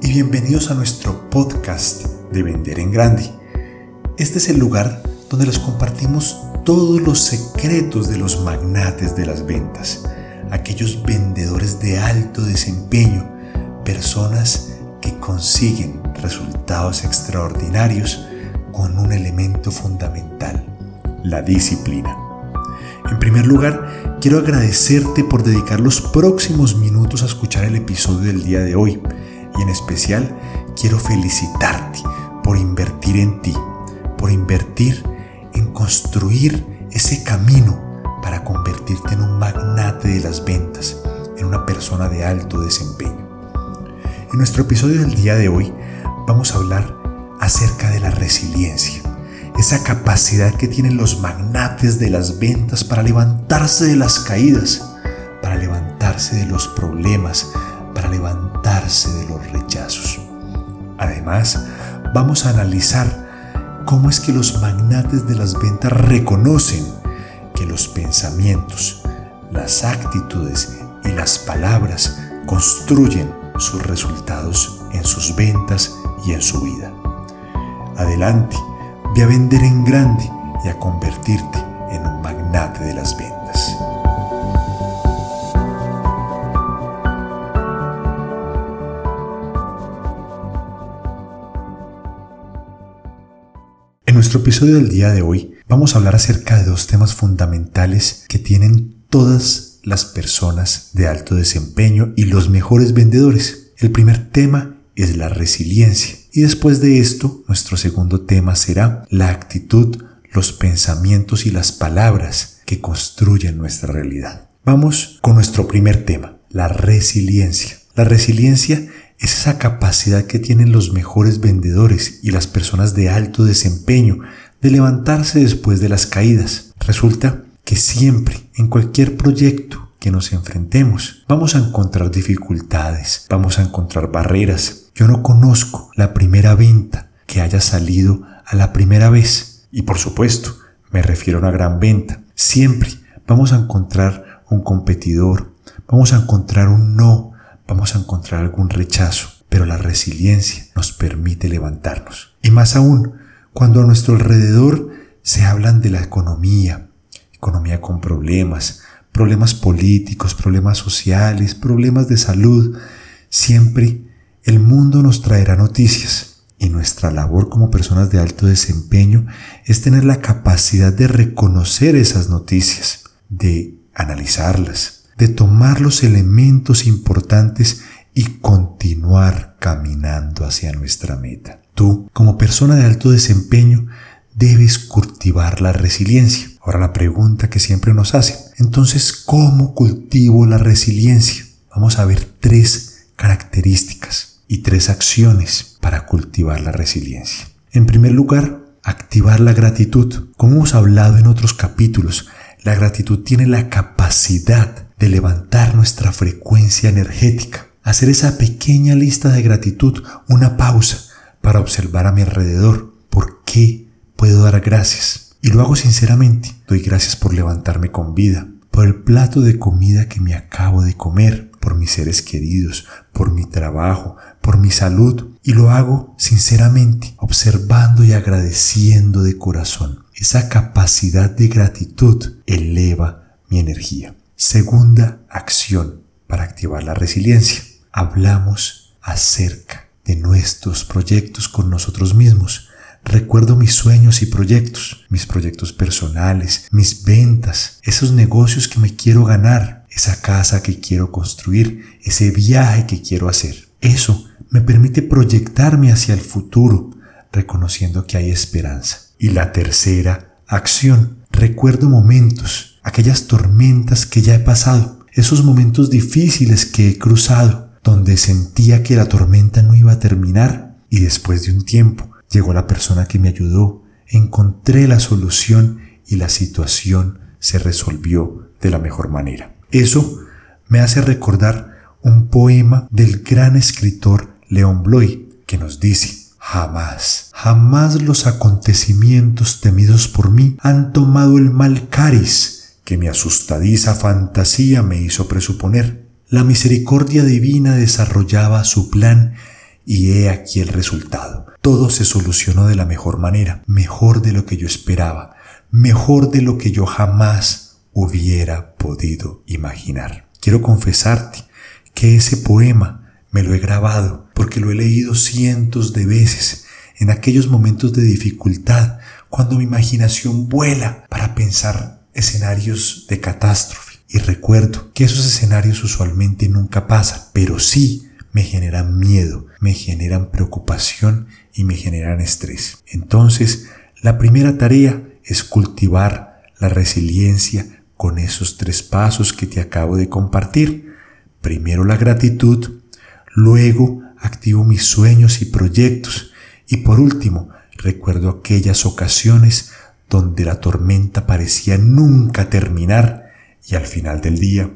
y bienvenidos a nuestro podcast de Vender en Grande. Este es el lugar donde les compartimos todos los secretos de los magnates de las ventas, aquellos vendedores de alto desempeño, personas que consiguen resultados extraordinarios con un elemento fundamental, la disciplina. En primer lugar, quiero agradecerte por dedicar los próximos minutos a escuchar el episodio del día de hoy y en especial quiero felicitarte por invertir en ti, por invertir en construir ese camino para convertirte en un magnate de las ventas, en una persona de alto desempeño. En nuestro episodio del día de hoy vamos a hablar acerca de la resiliencia esa capacidad que tienen los magnates de las ventas para levantarse de las caídas, para levantarse de los problemas, para levantarse de los rechazos. Además, vamos a analizar cómo es que los magnates de las ventas reconocen que los pensamientos, las actitudes y las palabras construyen sus resultados en sus ventas y en su vida. Adelante Ve a vender en grande y a convertirte en un magnate de las ventas. En nuestro episodio del día de hoy vamos a hablar acerca de dos temas fundamentales que tienen todas las personas de alto desempeño y los mejores vendedores. El primer tema es la resiliencia. Y después de esto, nuestro segundo tema será la actitud, los pensamientos y las palabras que construyen nuestra realidad. Vamos con nuestro primer tema, la resiliencia. La resiliencia es esa capacidad que tienen los mejores vendedores y las personas de alto desempeño de levantarse después de las caídas. Resulta que siempre, en cualquier proyecto, que nos enfrentemos. Vamos a encontrar dificultades, vamos a encontrar barreras. Yo no conozco la primera venta que haya salido a la primera vez. Y por supuesto, me refiero a una gran venta. Siempre vamos a encontrar un competidor, vamos a encontrar un no, vamos a encontrar algún rechazo. Pero la resiliencia nos permite levantarnos. Y más aún, cuando a nuestro alrededor se hablan de la economía, economía con problemas, problemas políticos, problemas sociales, problemas de salud, siempre el mundo nos traerá noticias y nuestra labor como personas de alto desempeño es tener la capacidad de reconocer esas noticias, de analizarlas, de tomar los elementos importantes y continuar caminando hacia nuestra meta. Tú, como persona de alto desempeño, debes cultivar la resiliencia. Ahora la pregunta que siempre nos hacen, entonces, ¿cómo cultivo la resiliencia? Vamos a ver tres características y tres acciones para cultivar la resiliencia. En primer lugar, activar la gratitud. Como hemos hablado en otros capítulos, la gratitud tiene la capacidad de levantar nuestra frecuencia energética. Hacer esa pequeña lista de gratitud, una pausa para observar a mi alrededor. ¿Por qué puedo dar gracias? Y lo hago sinceramente. Doy gracias por levantarme con vida, por el plato de comida que me acabo de comer, por mis seres queridos, por mi trabajo, por mi salud. Y lo hago sinceramente, observando y agradeciendo de corazón. Esa capacidad de gratitud eleva mi energía. Segunda acción para activar la resiliencia. Hablamos acerca de nuestros proyectos con nosotros mismos Recuerdo mis sueños y proyectos, mis proyectos personales, mis ventas, esos negocios que me quiero ganar, esa casa que quiero construir, ese viaje que quiero hacer. Eso me permite proyectarme hacia el futuro, reconociendo que hay esperanza. Y la tercera acción, recuerdo momentos, aquellas tormentas que ya he pasado, esos momentos difíciles que he cruzado, donde sentía que la tormenta no iba a terminar y después de un tiempo Llegó la persona que me ayudó, encontré la solución y la situación se resolvió de la mejor manera. Eso me hace recordar un poema del gran escritor León Bloy que nos dice, Jamás, jamás los acontecimientos temidos por mí han tomado el mal cáriz que mi asustadiza fantasía me hizo presuponer. La misericordia divina desarrollaba su plan y he aquí el resultado. Todo se solucionó de la mejor manera, mejor de lo que yo esperaba, mejor de lo que yo jamás hubiera podido imaginar. Quiero confesarte que ese poema me lo he grabado porque lo he leído cientos de veces en aquellos momentos de dificultad, cuando mi imaginación vuela para pensar escenarios de catástrofe. Y recuerdo que esos escenarios usualmente nunca pasan, pero sí me generan miedo, me generan preocupación y me generan estrés. Entonces, la primera tarea es cultivar la resiliencia con esos tres pasos que te acabo de compartir. Primero la gratitud, luego activo mis sueños y proyectos y por último recuerdo aquellas ocasiones donde la tormenta parecía nunca terminar y al final del día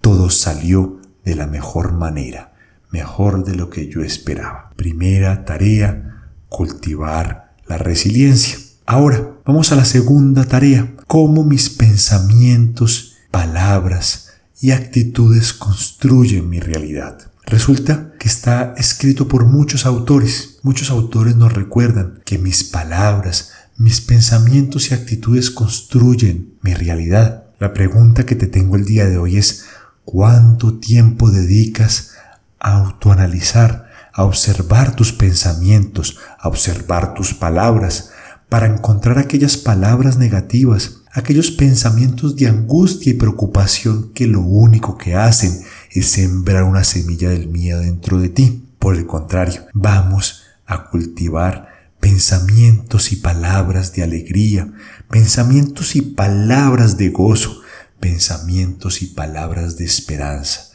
todo salió de la mejor manera, mejor de lo que yo esperaba. Primera tarea, cultivar la resiliencia. Ahora, vamos a la segunda tarea, cómo mis pensamientos, palabras y actitudes construyen mi realidad. Resulta que está escrito por muchos autores. Muchos autores nos recuerdan que mis palabras, mis pensamientos y actitudes construyen mi realidad. La pregunta que te tengo el día de hoy es, ¿cuánto tiempo dedicas autoanalizar, a observar tus pensamientos, a observar tus palabras, para encontrar aquellas palabras negativas, aquellos pensamientos de angustia y preocupación que lo único que hacen es sembrar una semilla del miedo dentro de ti. Por el contrario, vamos a cultivar pensamientos y palabras de alegría, pensamientos y palabras de gozo, pensamientos y palabras de esperanza,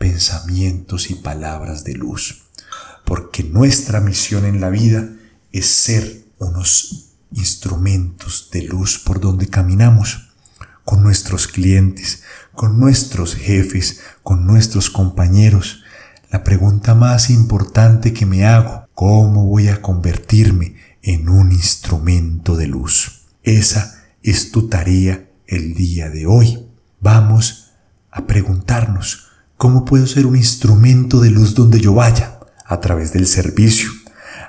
pensamientos y palabras de luz. Porque nuestra misión en la vida es ser unos instrumentos de luz por donde caminamos, con nuestros clientes, con nuestros jefes, con nuestros compañeros. La pregunta más importante que me hago, ¿cómo voy a convertirme en un instrumento de luz? Esa es tu tarea el día de hoy. Vamos a preguntarnos, ¿cómo puedo ser un instrumento de luz donde yo vaya? A través del servicio,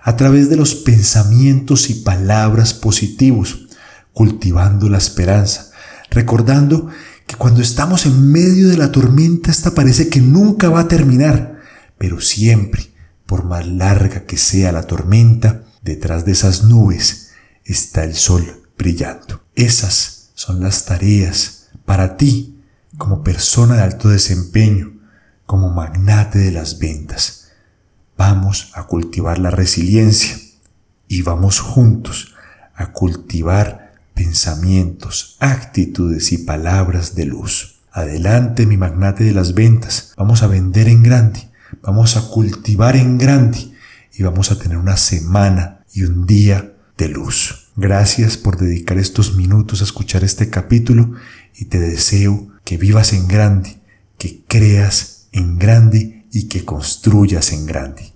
a través de los pensamientos y palabras positivos, cultivando la esperanza, recordando que cuando estamos en medio de la tormenta esta parece que nunca va a terminar, pero siempre, por más larga que sea la tormenta, detrás de esas nubes está el sol brillando. Esas son las tareas para ti como persona de alto desempeño, como magnate de las ventas Vamos a cultivar la resiliencia y vamos juntos a cultivar pensamientos, actitudes y palabras de luz. Adelante mi magnate de las ventas, vamos a vender en grande, vamos a cultivar en grande y vamos a tener una semana y un día de luz. Gracias por dedicar estos minutos a escuchar este capítulo y te deseo que vivas en grande, que creas en grande y que construyas en grande.